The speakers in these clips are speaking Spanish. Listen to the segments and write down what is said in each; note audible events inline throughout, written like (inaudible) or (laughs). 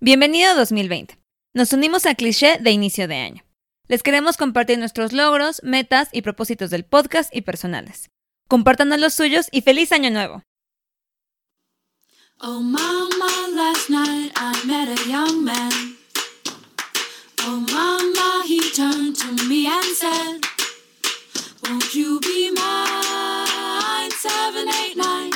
Bienvenido a 2020. Nos unimos al cliché de inicio de año. Les queremos compartir nuestros logros, metas y propósitos del podcast y personales. Compártanos los suyos y feliz año nuevo. Oh mama, last night I met a young man. Oh mama, he turned to me and said, Won't you be mine? 789.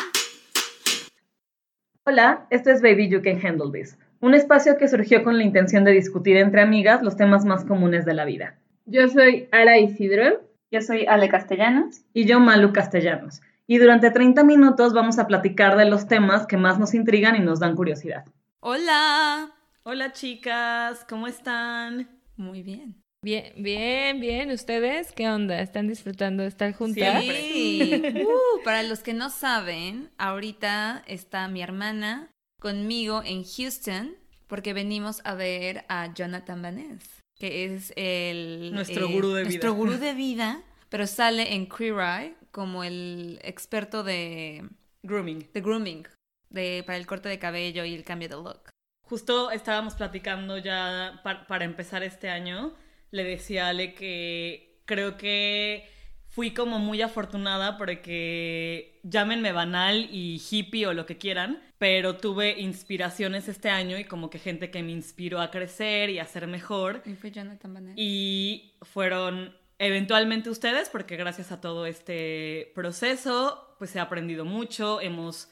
Hola, esto es Baby You Can Handle This, un espacio que surgió con la intención de discutir entre amigas los temas más comunes de la vida. Yo soy Ara Isidro. Yo soy Ale Castellanos. Y yo, Malu Castellanos. Y durante 30 minutos vamos a platicar de los temas que más nos intrigan y nos dan curiosidad. Hola. Hola chicas, ¿cómo están? Muy bien. Bien, bien, bien. ¿Ustedes qué onda? ¿Están disfrutando de estar juntas? Sí. Uh, para los que no saben, ahorita está mi hermana conmigo en Houston porque venimos a ver a Jonathan Vaness, que es el... Nuestro gurú de vida. Nuestro gurú de vida, pero sale en Queer Eye como el experto de, Grooming. de grooming, de, para el corte de cabello y el cambio de look. Justo estábamos platicando ya pa- para empezar este año. Le decía a Ale que creo que fui como muy afortunada porque llámenme banal y hippie o lo que quieran, pero tuve inspiraciones este año y como que gente que me inspiró a crecer y a ser mejor. Y fue Jonathan. Y fueron eventualmente ustedes, porque gracias a todo este proceso, pues he aprendido mucho, hemos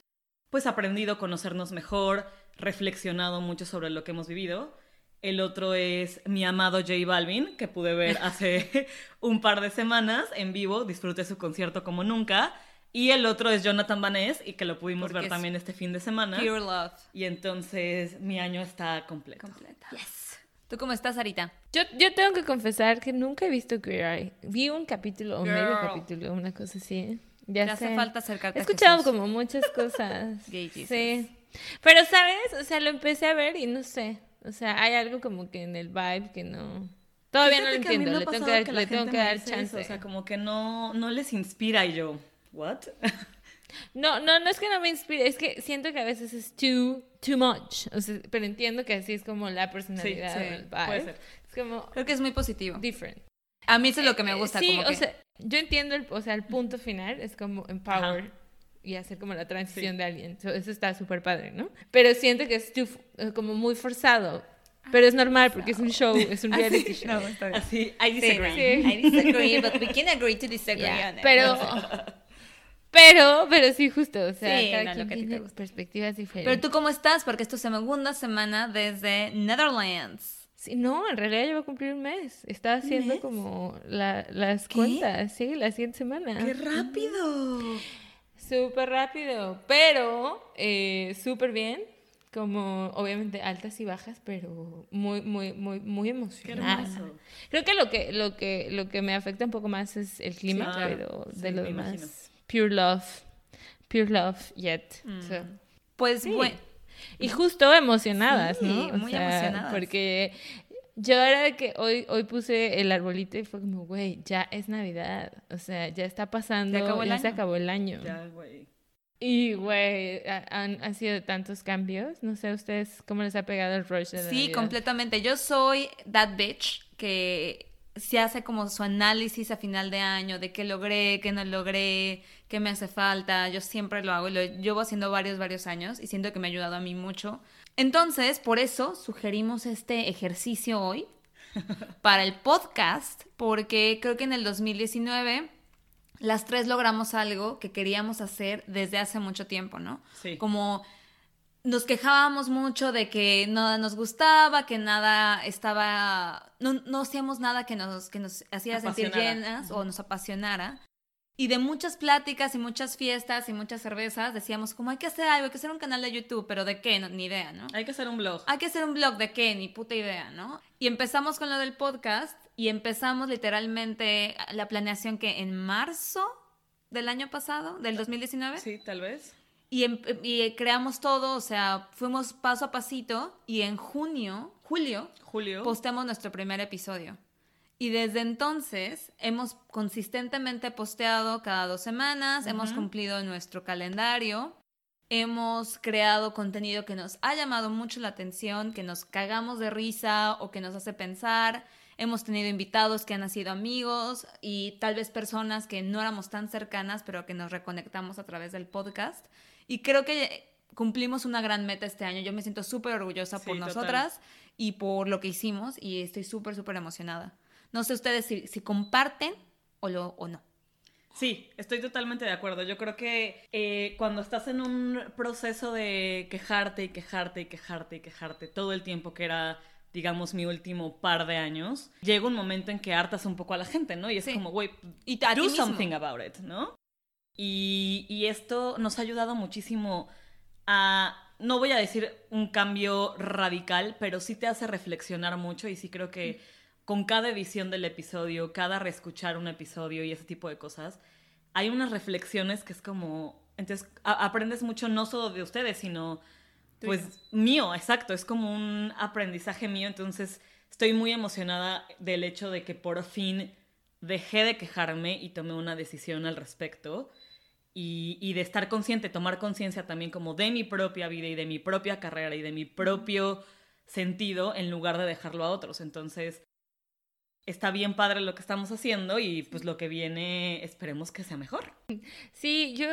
pues aprendido a conocernos mejor, reflexionado mucho sobre lo que hemos vivido. El otro es mi amado J Balvin, que pude ver hace (laughs) un par de semanas en vivo, disfruté su concierto como nunca. Y el otro es Jonathan Vaness, y que lo pudimos Porque ver es también este fin de semana. Pure Love. Y entonces mi año está completo. Completa. Yes. ¿Tú cómo estás, Arita? Yo, yo tengo que confesar que nunca he visto Queer Eye. Vi un capítulo o medio capítulo, una cosa así. Ya Te hace falta acercarte He a escuchado Jesús. como muchas cosas. (laughs) Gay Jesus. sí. Pero, ¿sabes? O sea, lo empecé a ver y no sé. O sea, hay algo como que en el vibe que no... Todavía no lo Fíjate que a mí entiendo. Le tengo que dar, la le tengo que dar chance. eso, o sea, como que no, no les inspira y yo, ¿what? (laughs) No, no, no es que no me inspire, es que siento que a veces es too, too much. O sea, pero entiendo que así es como la personalidad. sí, o el vibe. puede ser. Es como Creo que es muy positivo. different. A mí eso es lo que me gusta. Sí, como o que- sea, yo entiendo, el, o sea, el punto final es como empower y hacer como la transición Sí. de alguien. So, eso está súper padre, ¿no? Pero siento que es too- eh, como muy forzado. Pero es normal porque es un show, es un (laughs) reality show. No, está bien. Así, I Sí, disagree. Sí. I disagree, but we can agree to (laughs) disagree Yeah, on it. Pero, (laughs) pero, pero sí, justo, o sea, Sí, cada no, lo quien que tiene gusta. perspectivas diferentes. Pero tú cómo estás, porque es tu segunda semana desde Netherlands. Sí, no, en realidad yo voy a cumplir un mes. Estaba haciendo mes? como la- las ¿Qué? cuentas, sí, la siguiente semana. ¡Qué rápido! Súper rápido, pero eh, súper bien. Como obviamente altas y bajas, pero muy, muy, muy, muy ¡Qué emocionada. Creo que lo que, lo que, lo que me afecta un poco más es el clima, Claro, pero sí, de lo demás, imagino. pure love, pure love yet. So, Pues Sí. bueno, y justo emocionadas, Sí, ¿no? O muy sea, emocionadas. Porque yo era de que hoy, hoy puse el arbolito y fue como, güey, ya es Navidad. O sea, ya está pasando, Ya acabó el ya se acabó el año. Ya, güey. Y, güey, ha- han, han sido tantos cambios. No sé a ustedes cómo les ha pegado el rush de la sí, Navidad? completamente. Yo soy that bitch que se hace como su análisis a final de año de qué logré, qué no logré, qué me hace falta. Yo siempre lo hago y lo llevo haciendo varios, varios años y siento que me ha ayudado a mí mucho. Entonces, por eso sugerimos este ejercicio hoy (laughs) para el podcast, porque creo que en el 2019 las tres logramos algo que queríamos hacer desde hace mucho tiempo, ¿no? Sí. Como nos quejábamos mucho de que nada nos gustaba, que nada estaba, no, no hacíamos nada que nos, que nos hacía sentir llenas o nos apasionara. Y de muchas pláticas y muchas fiestas y muchas cervezas decíamos como hay que hacer algo, hay que hacer un canal de YouTube, pero ¿de qué? No, ni idea, ¿no? Hay que hacer un blog. Hay que hacer un blog de qué, ni puta idea, ¿no? Y empezamos con lo del podcast y empezamos literalmente la planeación que en marzo del año pasado, del 2019. Sí, tal vez. Y, em- y creamos todo, o sea, fuimos paso a pasito y en junio, julio, Julio. posteamos nuestro primer episodio. Y desde entonces hemos consistentemente posteado cada dos semanas, hemos cumplido nuestro calendario hemos creado contenido que nos ha llamado mucho la atención, que nos cagamos de risa o que nos hace pensar. Hemos tenido invitados que han sido amigos y tal vez personas que no éramos tan cercanas, pero que nos reconectamos a través del podcast. Y creo que cumplimos una gran meta este año. Yo me siento súper orgullosa Sí, por total. nosotras y por lo que hicimos y estoy súper, súper emocionada. No sé ustedes si, si comparten o, lo, o no. Sí, estoy totalmente de acuerdo. Yo creo que eh, cuando estás en un proceso de quejarte y quejarte y quejarte y quejarte todo el tiempo que era, digamos, mi último par de años, llega un momento en que hartas un poco a la gente, ¿no? Y es Sí. como, güey, do mismo. something about it, ¿no? Y, y esto nos ha ayudado muchísimo a, no voy a decir un cambio radical, pero sí te hace reflexionar mucho y sí creo que con cada edición del episodio, cada reescuchar un episodio y ese tipo de cosas, hay unas reflexiones que es como, entonces aprendes mucho no solo de ustedes, sino pues mío, exacto, es como un aprendizaje mío, entonces estoy muy emocionada del hecho de que por fin dejé de quejarme y tomé una decisión al respecto y, y de estar consciente, tomar conciencia también como de mi propia vida y de mi propia carrera y de mi propio sentido en lugar de dejarlo a otros. Entonces, está bien padre lo que estamos haciendo y pues lo que viene esperemos que sea mejor. Sí, yo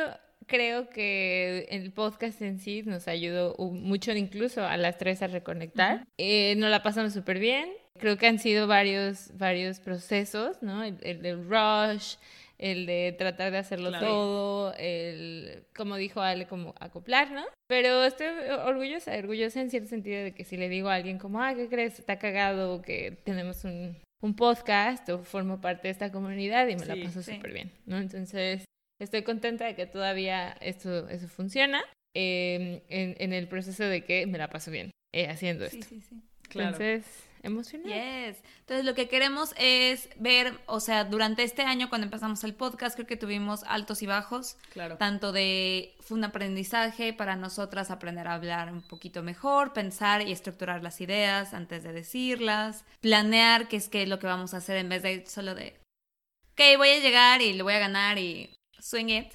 creo que el podcast en sí nos ayudó mucho incluso a las tres a reconectar. Eh, nos la pasamos súper bien. Creo que han sido varios, varios procesos, ¿no? El, el del rush, el de tratar de hacerlo Claro. todo, el, como dijo Ale, como acoplar, ¿no? Pero estoy orgullosa, orgullosa en cierto sentido de que si le digo a alguien como, ah, ¿qué crees? Está cagado que tenemos un, un podcast o formo parte de esta comunidad y me Sí, la paso sí. súper bien, ¿no? Entonces, estoy contenta de que todavía esto, eso funciona eh, en, en el proceso de que me la paso bien eh, haciendo Sí, esto. sí, sí. Claro. Entonces, emocionada. Yes. Entonces lo que queremos es ver, o sea, durante este año cuando empezamos el podcast creo que tuvimos altos y bajos, Claro. tanto de fue un aprendizaje para nosotras aprender a hablar un poquito mejor, pensar y estructurar las ideas antes de decirlas, planear qué es qué es lo que vamos a hacer en vez de solo de ok, voy a llegar y lo voy a ganar y swing it,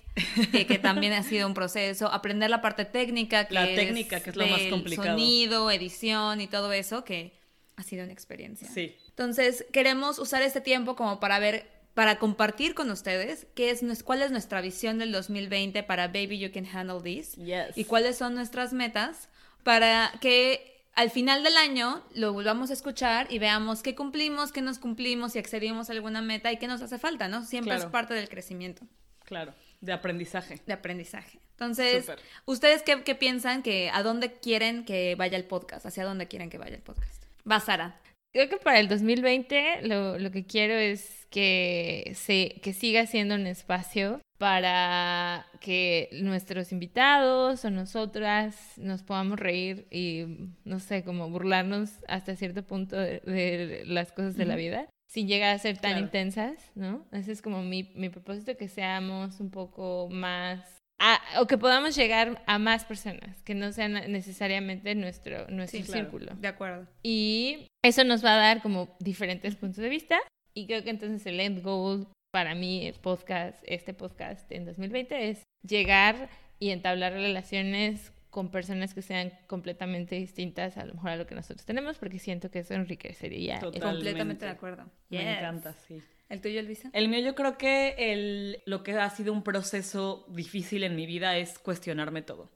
que también ha sido un proceso, aprender la parte técnica, que La técnica, que es lo más complicado. sonido, edición y todo eso, que ha sido una experiencia. Sí. Entonces, queremos usar este tiempo como para ver, para compartir con ustedes qué es, cuál es nuestra visión del 2020 para Baby You Can Handle This Yes. y cuáles son nuestras metas para que al final del año lo volvamos a escuchar y veamos qué cumplimos, qué nos cumplimos, si accedimos a alguna meta y qué nos hace falta, ¿no? Siempre Claro. es parte del crecimiento, Claro, de aprendizaje. de aprendizaje. Entonces. ¿ustedes qué, qué piensan que a dónde quieren que vaya el podcast? ¿Hacia dónde quieren que vaya el podcast? Va, Sara. Creo que para el 2020 lo, lo que quiero es que, se, que siga siendo un espacio para que nuestros invitados o nosotras nos podamos reír y, no sé, como burlarnos hasta cierto punto de, de las cosas de la vida, sin llegar a ser tan Claro. intensas, ¿no? Ese es como mi, mi propósito, que seamos un poco más... a- o que podamos llegar a más personas, que no sean necesariamente nuestro, nuestro Sí, claro. círculo. De acuerdo. Y eso nos va a dar como diferentes puntos de vista. Y creo que entonces el end goal para mí, el podcast, este podcast en 2020 es llegar y entablar relaciones con personas que sean completamente distintas a lo mejor a lo que nosotros tenemos, porque siento que eso enriquecería. Totalmente. Completamente de acuerdo. Me encanta, sí. ¿El tuyo, Luisa? El mío yo creo que el, lo que ha sido un proceso difícil en mi vida es cuestionarme todo.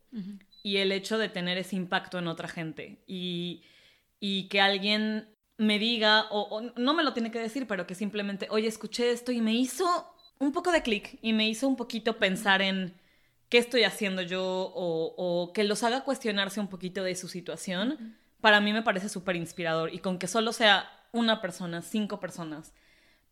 Y el hecho de tener ese impacto en otra gente. Y, y que alguien me diga, o, o no me lo tiene que decir, pero que simplemente, oye, escuché esto y me hizo un poco de clic y me hizo un poquito pensar en qué estoy haciendo yo o, o que los haga cuestionarse un poquito de su situación, para mí me parece súper inspirador. Y con que solo sea una persona, cinco personas,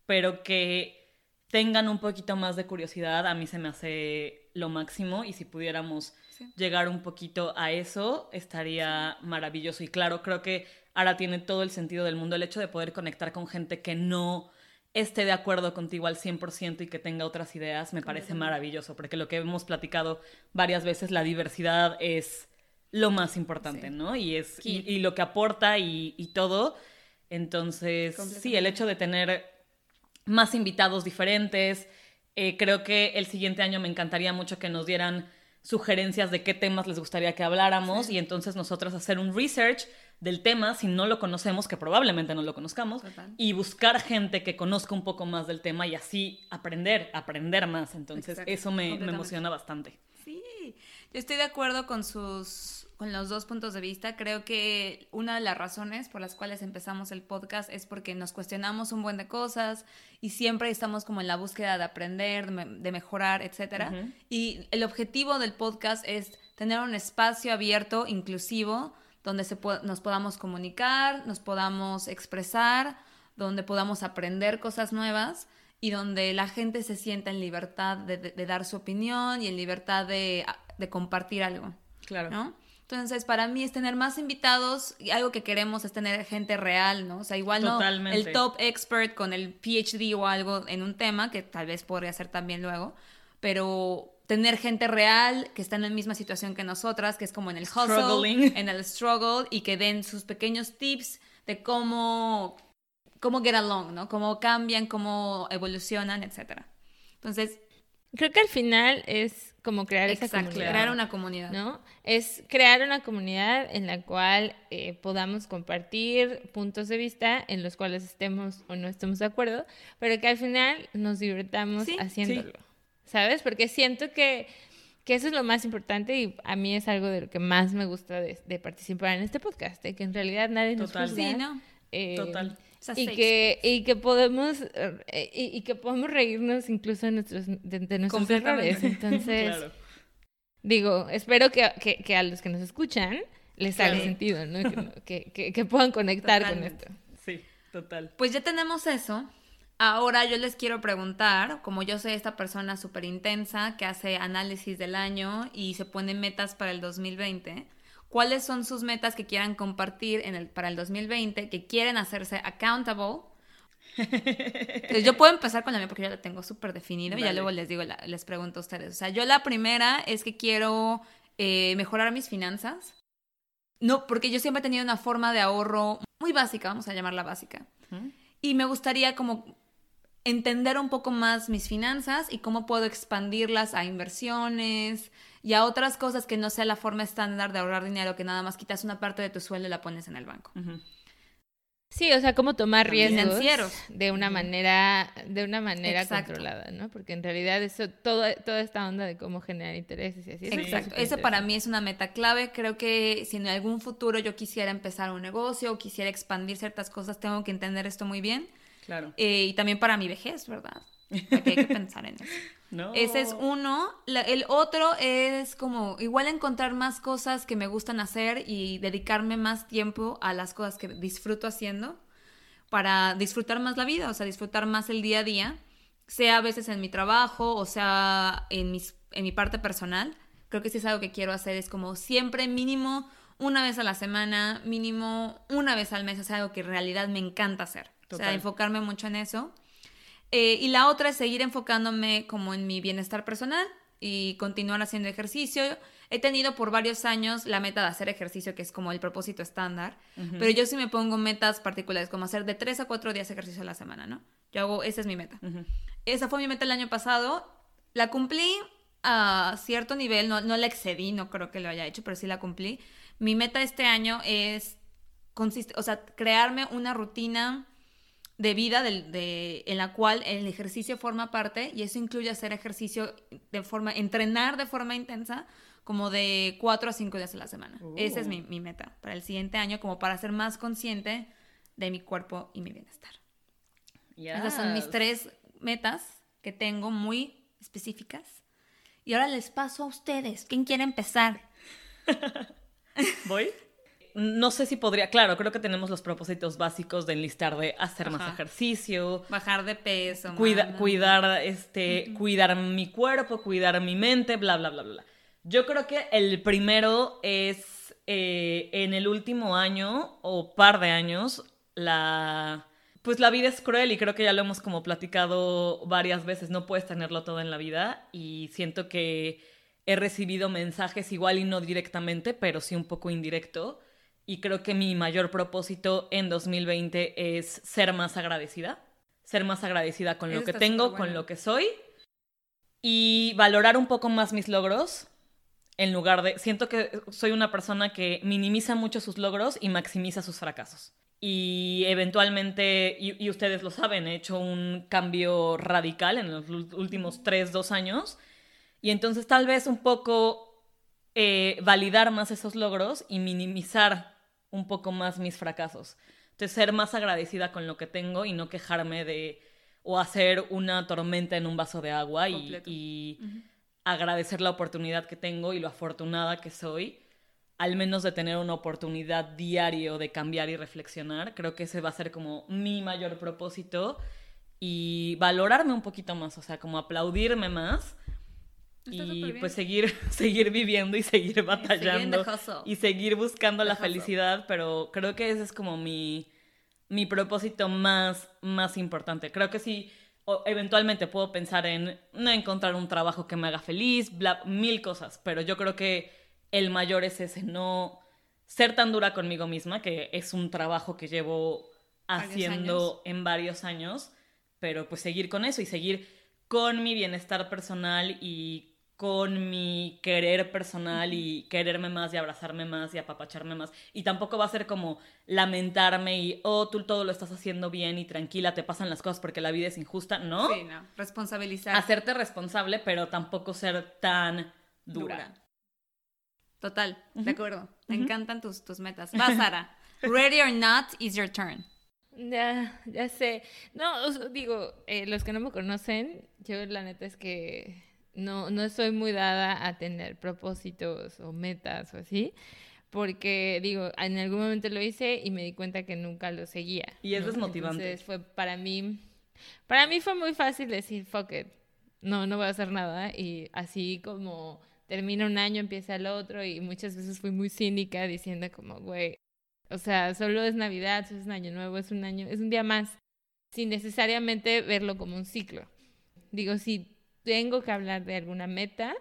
pero que tengan un poquito más de curiosidad, a mí se me hace lo máximo y si pudiéramos Sí. llegar un poquito a eso, estaría maravilloso. Y claro, creo que ahora tiene todo el sentido del mundo el hecho de poder conectar con gente que no esté de acuerdo contigo al 100% y que tenga otras ideas, me parece maravilloso, porque lo que hemos platicado varias veces, la diversidad es lo más importante, Sí. ¿no? Y, es, y, lo que aporta y, y todo. Entonces, sí, el hecho de tener más invitados diferentes. eh, creo que el siguiente año me encantaría mucho que nos dieran sugerencias de qué temas les gustaría que habláramos y entonces nosotros hacer un research del tema si no lo conocemos, que probablemente no lo conozcamos, Total. y buscar gente que conozca un poco más del tema y así aprender, aprender más. Entonces Exacto, eso me, me emociona bastante. Sí, yo estoy de acuerdo con sus con los dos puntos de vista. Creo que una de las razones por las cuales empezamos el podcast es porque nos cuestionamos un buen de cosas y siempre estamos como en la búsqueda de aprender, de, me- de mejorar, etcétera. Ujú. Y el objetivo del podcast es tener un espacio abierto, inclusivo, donde se po- nos podamos comunicar, nos podamos expresar, donde podamos aprender cosas nuevas y donde la gente se sienta en libertad de, de- de dar su opinión y en libertad de, de compartir algo, Claro. ¿no? Entonces, para mí es tener más invitados y algo que queremos es tener gente real, ¿no? O sea, igual no Totalmente. el top expert con el PhD o algo en un tema, que tal vez podría ser también luego, pero tener gente real que está en la misma situación que nosotras, que es como en el hustle, Struggling. (laughs) en el struggle y que den sus pequeños tips de cómo cómo get along, ¿no? Cómo cambian, cómo evolucionan, etcétera. Entonces, Creo que al final es como crear esa exacto, comunidad. crear una comunidad. ¿no? Es crear una comunidad en la cual eh, podamos compartir puntos de vista en los cuales estemos o no estemos de acuerdo, pero que al final nos divirtamos Sí, haciéndolo, ¿sabes? Porque siento que, que eso es lo más importante y a mí es algo de lo que más me gusta de, de participar en este podcast, de que en realidad nadie nos juzga, Sí, ¿no? eh, Total. Y que, y que podemos eh, y, y que podemos reírnos incluso de nuestros, de, de nuestros Completamente. errores. Entonces, (laughs) Claro. Digo, espero que, que- que a los que nos escuchan les haga Claro. sentido, ¿no? Que, (laughs) que- que- que puedan conectar Totalmente. con esto. Sí, total. Pues ya tenemos eso. Ahora yo les quiero preguntar, como yo soy esta persona súper intensa que hace análisis del año y se pone metas para el 2020, ¿cuáles son sus metas que quieran compartir en el, para el 2020, que quieren hacerse accountable? Entonces, yo puedo empezar con la mía porque yo la tengo súper definido y ya luego les digo, la- les pregunto a ustedes. O sea, yo la primera es que quiero eh, mejorar mis finanzas. No, porque yo siempre he tenido una forma de ahorro muy básica, vamos a llamarla básica. Y me gustaría como entender un poco más mis finanzas y cómo puedo expandirlas a inversiones y a otras cosas que no sea la forma estándar de ahorrar dinero, que nada más quitas una parte de tu sueldo y la pones en el banco. Sí, o sea, cómo tomar riesgos Financieros. de una manera, de una manera Exacto. controlada, ¿no? Porque en realidad eso, todo, toda esta onda de cómo generar intereses y así. está Exacto. Ese para mí es una meta clave. Creo que si en algún futuro yo quisiera empezar un negocio o quisiera expandir ciertas cosas, tengo que entender esto muy bien. Claro. Eh, y también para mi vejez, ¿verdad? Porque hay que pensar en eso. (laughs) No. Ese es uno. La- el otro es como igual encontrar más cosas que me gustan hacer y dedicarme más tiempo a las cosas que disfruto haciendo para disfrutar más la vida, o sea, disfrutar más el día a día, sea a veces en mi trabajo o sea en, mis, en mi parte personal. Creo que sí es algo que quiero hacer, es como siempre mínimo una vez a la semana, mínimo una vez al mes, es algo que en realidad me encanta hacer. O sea, Total. enfocarme mucho en eso. Eh, y la otra es seguir enfocándome como en mi bienestar personal y continuar haciendo ejercicio. He tenido por varios años la meta de hacer ejercicio, que es como el propósito estándar, pero yo sí me pongo metas particulares, como hacer de 3 a 4 días ejercicio a la semana, ¿no? Yo hago, esa es mi meta. Ujú. Esa fue mi meta el año pasado. La cumplí a cierto nivel, no, no la excedí, no creo que lo haya hecho, pero sí la cumplí. Mi meta este año es, consiste, o sea, crearme una rutina de vida de, en la cual el ejercicio forma parte y eso incluye hacer ejercicio de forma, entrenar de forma intensa como de cuatro a cinco días a la semana. Oh. Esa es mi, mi meta para el siguiente año, como para ser más consciente de mi cuerpo y mi bienestar. Esas son mis Yes. tres metas que tengo muy específicas. Y ahora les paso a ustedes. ¿Quién quiere empezar? (laughs) ¿Voy? No sé si podría, claro, creo que tenemos los propósitos básicos de enlistar de hacer más ejercicio, Bajar de peso. cuida- cuidar, este, cuidar mi cuerpo, cuidar mi mente, bla, bla, bla, bla. bla. Yo creo que el primero es eh, en el último año o par de años, la... Pues la vida es cruel y creo que ya lo hemos como platicado varias veces, no puedes tenerlo todo en la vida y siento que he recibido mensajes igual y no directamente, pero sí un poco indirecto y creo que mi mayor propósito en 2020 es ser más agradecida, ser más agradecida con lo que tengo, con lo que soy y valorar un poco más mis logros en lugar de... Siento que soy una persona que minimiza mucho sus logros y maximiza sus fracasos. Y eventualmente, y, y ustedes lo saben, he hecho un cambio radical en los últimos tres, dos años. Y entonces tal vez un poco eh, validar más esos logros y minimizar un poco más mis fracasos. Entonces ser más agradecida con lo que tengo y no quejarme de o hacer una tormenta en un vaso de agua y, agradecer la oportunidad que tengo y lo afortunada que soy, al menos de tener una oportunidad diario de cambiar y reflexionar. Creo que ese va a ser como mi mayor propósito y valorarme un poquito más, o sea, como aplaudirme más Está y pues seguir, (laughs) seguir viviendo y seguir batallando y seguir buscando The la hustle. felicidad, pero creo que ese es como mi, mi propósito más, más importante. Creo que sí, o- eventualmente puedo pensar en no encontrar un trabajo que me haga feliz, bla, mil cosas, pero yo creo que el mayor es ese, no ser tan dura conmigo misma, que es un trabajo que llevo Varios haciendo en varios años, pero pues seguir con eso y seguir con mi bienestar personal y con mi querer personal y quererme más y abrazarme más y apapacharme más. Y tampoco va a ser como lamentarme y, oh, tú todo lo estás haciendo bien y tranquila, te pasan las cosas porque la vida es injusta, ¿no? Sí, no. Responsabilizar. Hacerte responsable, pero tampoco ser tan dura. Dura. Total, de acuerdo. Me encantan tus, tus metas. Va, Sara. (laughs) Ready or not, is your turn. Ya, ya sé. No, digo, eh, los que no me conocen, yo la neta es que no, no soy muy dada a tener propósitos o metas o así, porque digo, en algún momento lo hice y me di cuenta que nunca lo seguía. Y es ¿no? desmotivante. Entonces fue para mí, para mí fue muy fácil decir, fuck it, no, no voy a hacer nada y así como termina un año, empieza el otro y muchas veces fui muy cínica diciendo como, güey, o sea, solo es Navidad, solo es un año nuevo, es un año, es un día más, sin necesariamente verlo como un ciclo. Digo, si tengo que hablar de alguna meta,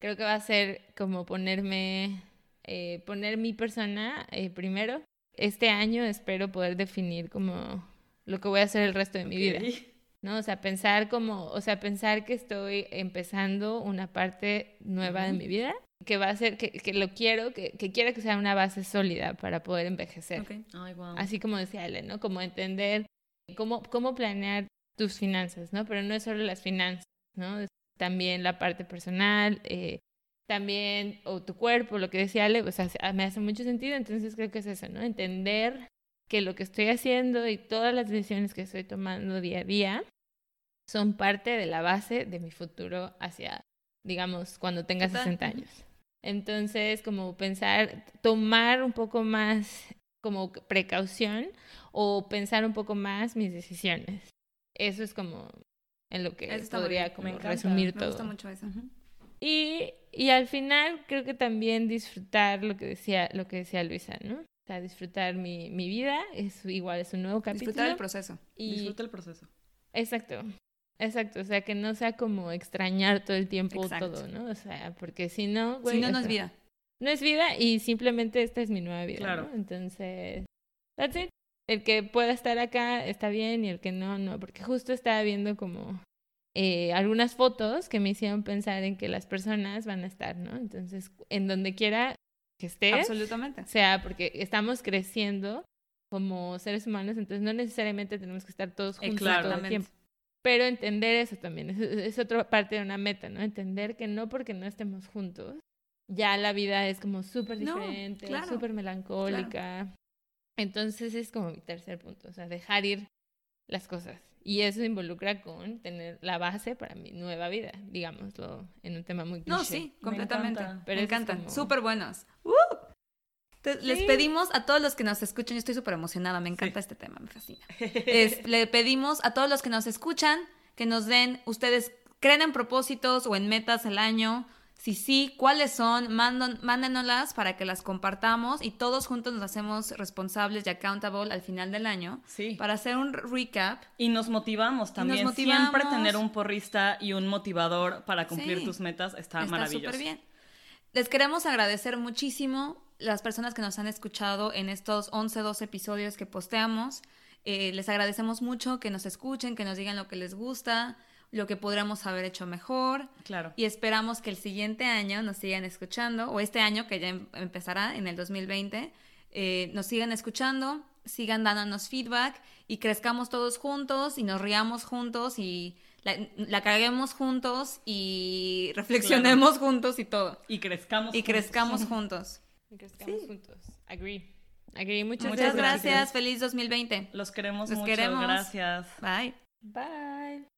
creo que va a ser como ponerme, eh, poner mi persona eh, primero. Este año espero poder definir como lo que voy a hacer el resto de mi vida. Ok. ¿no? O sea, pensar como, o sea, pensar que estoy empezando una parte nueva de mi vida, que va a ser, que, que lo quiero, que, que quiero que sea una base sólida para poder envejecer. Ok. Ay, wow. Así como decía Ale, ¿no? Como entender cómo, cómo planear tus finanzas, ¿no? Pero no es solo las finanzas, ¿no? También la parte personal, eh, también, o tu cuerpo, lo que decía Ale, o sea, me hace mucho sentido, entonces creo que es eso, ¿no? Entender que lo que estoy haciendo y todas las decisiones que estoy tomando día a día son parte de la base de mi futuro hacia, digamos, cuando tenga Total. 60 años. Entonces, como pensar, tomar un poco más como precaución o pensar un poco más mis decisiones. Eso es como en lo que podría como Me encanta. resumir Me todo. gusta mucho eso. Y, y al final creo que también disfrutar lo que decía, lo que decía Luisa, ¿no? O sea, disfrutar mi, mi vida, es igual, es un nuevo capítulo. Disfrutar el proceso. y, Disfruta el proceso. Exacto, exacto, o sea, que no sea como extrañar todo el tiempo Exacto. todo, ¿no? O sea, porque si no, güey, si no, o no es vida. No es vida y simplemente esta es mi nueva vida, Claro. ¿no? Entonces, that's it. El que pueda estar acá está bien y el que no, no, porque justo estaba viendo como eh, algunas fotos que me hicieron pensar en que las personas van a estar, ¿no? Entonces, en donde quiera que estés, Absolutamente. o sea, porque estamos creciendo como seres humanos, entonces no necesariamente tenemos que estar todos juntos todo el tiempo. Pero entender eso también, es, es otra parte de una meta, ¿no? Entender que no porque no estemos juntos, ya la vida es como súper No, diferente, claro, súper melancólica. Entonces es como mi tercer punto, o sea, dejar ir las cosas. Y eso involucra con tener la base para mi nueva vida, digámoslo, en un tema muy No, cliché. sí, completamente. encanta. Pero me eso es encantan. como- Súper buenos. ¡Uh! Les pedimos a todos los que nos escuchan, yo estoy súper emocionada, me encanta este tema, me fascina. (laughs) Es- le pedimos a todos los que nos escuchan que nos den, ustedes creen en propósitos o en metas al año. Si sí, ¿cuáles son? Mandan, mándenoslas para que las compartamos y todos juntos nos hacemos responsables y accountable al final del año Sí. para hacer un recap. Y nos motivamos también. motivamos. Siempre tener un porrista y un motivador para cumplir Sí. tus metas está, Está maravilloso. súper bien. Les queremos agradecer muchísimo las personas que nos han escuchado en estos 11, 12 episodios que posteamos. Eh, les agradecemos mucho que nos escuchen, que nos digan lo que les gusta lo que podríamos haber hecho mejor. Claro. Y esperamos que el siguiente año nos sigan escuchando, o este año que ya em- empezará en el 2020, eh, nos sigan escuchando, sigan dándonos feedback y crezcamos todos juntos y nos riamos juntos y la, la caguemos juntos y reflexionemos juntos y todo. Y crezcamos. Y juntos. crezcamos juntos. Y que estamos juntos. Agree. Agree. Muchas, Muchas gracias. gracias. Feliz 2020. Los queremos Los mucho. queremos. Gracias. Bye. Bye.